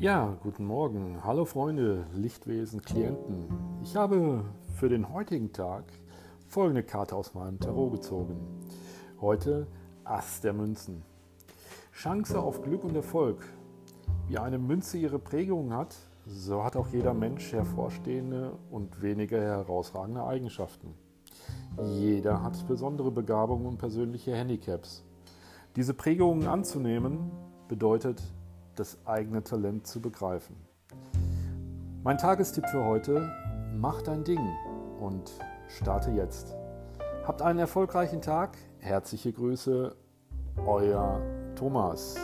Ja, guten Morgen. Hallo Freunde, Lichtwesen, Klienten. Ich habe für den heutigen Tag folgende Karte aus meinem Tarot gezogen. Heute Ass der Münzen. Chance auf Glück und Erfolg. Wie eine Münze ihre Prägung hat, so hat auch jeder Mensch hervorstehende und weniger herausragende Eigenschaften. Jeder hat besondere Begabungen und persönliche Handicaps. Diese Prägungen anzunehmen bedeutet das eigene Talent zu begreifen. Mein Tagestipp für heute, mach dein Ding und starte jetzt. Habt einen erfolgreichen Tag. Herzliche Grüße, euer Thomas.